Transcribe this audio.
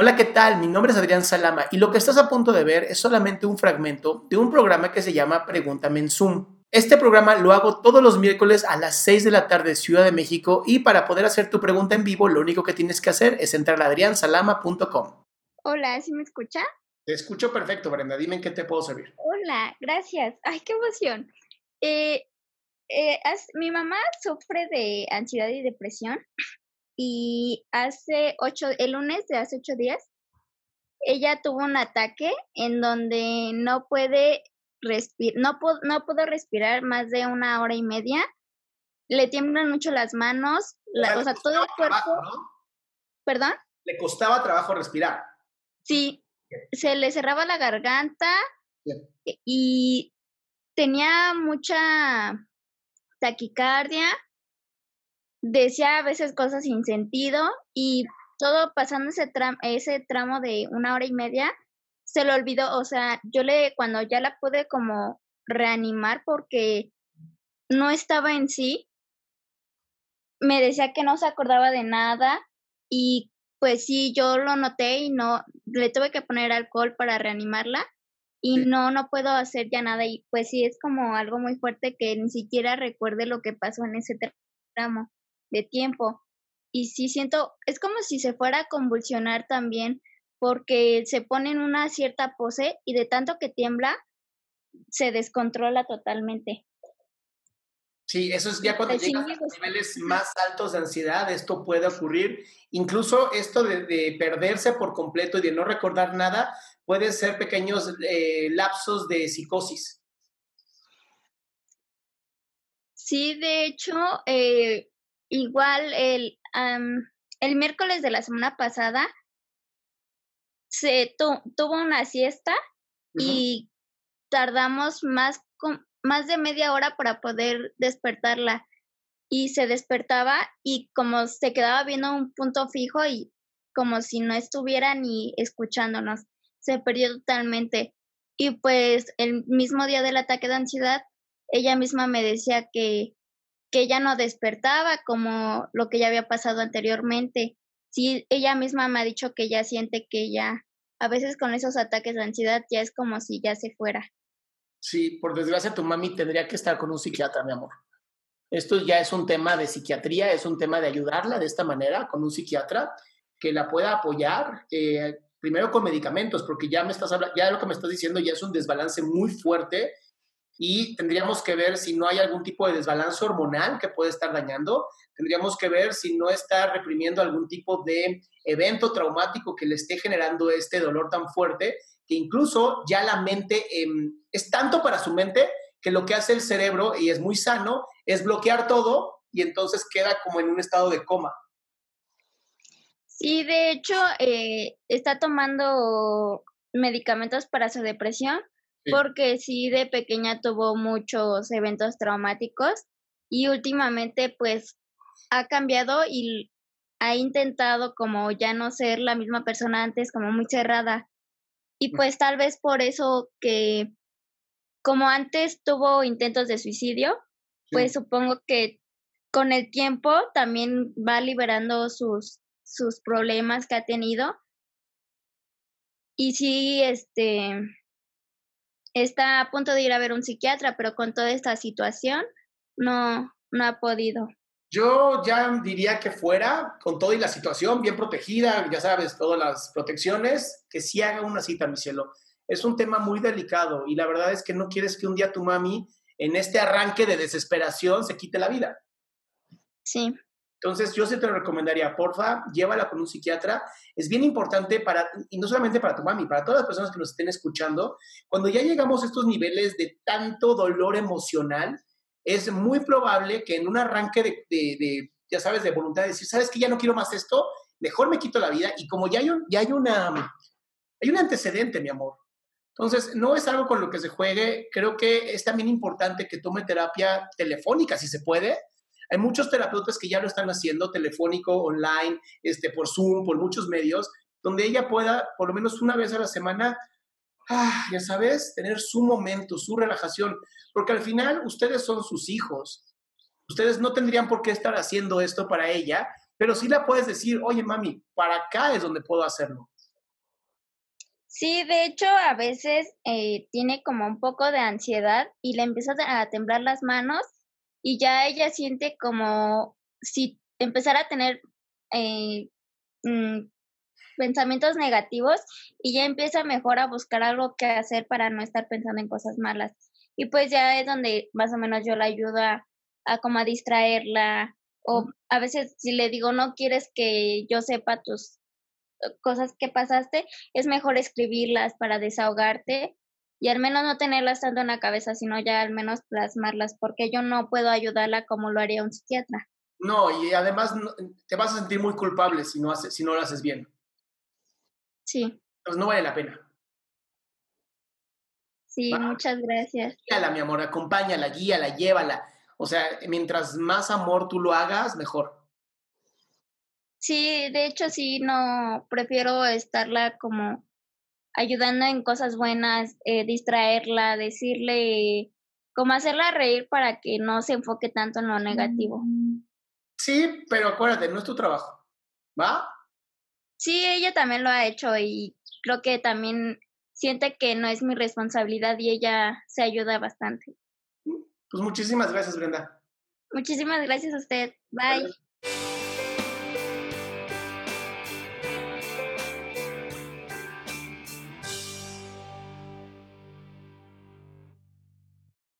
Hola, ¿qué tal? Mi nombre es Adrián Salama y lo que estás a punto de ver es solamente un fragmento de un programa que se llama Pregúntame en Zoom. Este programa lo hago todos los miércoles a las 6 de la tarde Ciudad de México y para poder hacer tu pregunta en vivo lo único que tienes que hacer es entrar a adriansalama.com. Hola, ¿sí me escucha? Te escucho perfecto, Brenda. Dime en qué te puedo servir. Hola, gracias. Ay, qué emoción. Eh, eh, mi mamá sufre de ansiedad y depresión y hace ocho, el lunes de hace ocho días, ella tuvo un ataque en donde no puede respirar, no, no pudo respirar más de una hora y media, le tiemblan mucho las manos, o sea, todo el cuerpo. ¿Perdón? Le costaba trabajo respirar. Sí, se le cerraba la garganta y tenía mucha taquicardia decía a veces cosas sin sentido y todo pasando ese, ese tramo de una hora y media, se lo olvidó, o sea, yo le, cuando ya la pude como reanimar porque no estaba en sí, me decía que no se acordaba de nada y pues sí, yo lo noté y no, le tuve que poner alcohol para reanimarla y no, no puedo hacer ya nada y pues sí, es como algo muy fuerte que ni siquiera recuerde lo que pasó en ese tramo de tiempo. Y sí siento, es como si se fuera a convulsionar también, porque se pone en una cierta pose y de tanto que tiembla, se descontrola totalmente. Sí, eso es ya cuando llegas a niveles más altos de ansiedad, esto puede ocurrir. Incluso esto de, perderse por completo y de no recordar nada, puede ser pequeños eh, lapsos de psicosis. Sí, de hecho, eh, Igual el, el miércoles de la semana pasada se tuvo una siesta y tardamos más, más de media hora para poder despertarla y se despertaba y como se quedaba viendo un punto fijo y como si no estuviera ni escuchándonos, se perdió totalmente. Y pues el mismo día del ataque de ansiedad, ella misma me decía que que ella no despertaba como lo que ya había pasado anteriormente. Sí, ella misma me ha dicho que ella siente que ya, a veces con esos ataques de ansiedad ya es como si ya se fuera. Sí, por desgracia tu mami tendría que estar con un psiquiatra, mi amor. Esto ya es un tema de psiquiatría, es un tema de ayudarla de esta manera con un psiquiatra que la pueda apoyar, eh, primero con medicamentos, porque ya me estás ya lo que me estás diciendo ya es un desbalance muy fuerte y tendríamos que ver si no hay algún tipo de desbalance hormonal que puede estar dañando, tendríamos que ver si no está reprimiendo algún tipo de evento traumático que le esté generando este dolor tan fuerte, que incluso ya la mente em, es tanto para su mente que lo que hace el cerebro, y es muy sano, es bloquear todo y entonces queda como en un estado de coma. Sí, de hecho, eh, está tomando medicamentos para su depresión, porque sí de pequeña tuvo muchos eventos traumáticos y últimamente pues ha cambiado y ha intentado como ya no ser la misma persona antes, como muy cerrada. Y pues tal vez por eso que como antes tuvo intentos de suicidio, pues supongo que con el tiempo también va liberando sus, sus problemas que ha tenido. Y sí, este, está a punto de ir a ver un psiquiatra, pero con toda esta situación no, no ha podido. Yo ya diría que fuera, con todo y la situación, bien protegida, ya sabes, todas las protecciones, que sí haga una cita, mi cielo. Es un tema muy delicado y la verdad es que no quieres que un día tu mami, en este arranque de desesperación, se quite la vida. Sí. Entonces, yo sí te lo recomendaría, porfa, llévala con un psiquiatra. Es bien importante para, y no solamente para tu mami, para todas las personas que nos estén escuchando, cuando ya llegamos a estos niveles de tanto dolor emocional, es muy probable que en un arranque de, de, ya sabes, de voluntad de decir, ¿sabes que ya no quiero más esto? Mejor me quito la vida. Y como ya hay un, ya hay una, hay un antecedente, mi amor. Entonces, no es algo con lo que se juegue. Creo que es también importante que tome terapia telefónica, si se puede, hay muchos terapeutas que ya lo están haciendo, telefónico, online, este, por Zoom, por muchos medios, donde ella pueda, por lo menos una vez a la semana, ah, ya sabes, tener su momento, su relajación, porque al final ustedes son sus hijos. Ustedes no tendrían por qué estar haciendo esto para ella, pero sí la puedes decir, oye mami, para acá es donde puedo hacerlo. Sí, de hecho, a veces eh, tiene como un poco de ansiedad y le empieza a temblar las manos y ya ella siente como si empezara a tener eh, mm, pensamientos negativos y ya empieza mejor a buscar algo que hacer para no estar pensando en cosas malas. Y pues ya es donde más o menos yo la ayudo a, a como a distraerla o a veces si le digo no quieres que yo sepa tus eh, cosas que pasaste, es mejor escribirlas para desahogarte y al menos no tenerlas tanto en la cabeza, sino ya al menos plasmarlas, porque yo no puedo ayudarla como lo haría un psiquiatra. No, y además te vas a sentir muy culpable si no, haces, si no lo haces bien. Sí. Entonces no vale la pena. Sí, muchas gracias. Guíala, mi amor, acompáñala, guíala, llévala. O sea, mientras más amor tú lo hagas, mejor. Sí, de hecho sí, no, prefiero estarla como ayudando en cosas buenas, eh, distraerla, decirle, como hacerla reír para que no se enfoque tanto en lo negativo. Sí, pero acuérdate, no es tu trabajo, ¿va? Sí, ella también lo ha hecho y creo que también siente que no es mi responsabilidad y ella se ayuda bastante. Pues muchísimas gracias, Brenda. Muchísimas gracias a usted. Bye.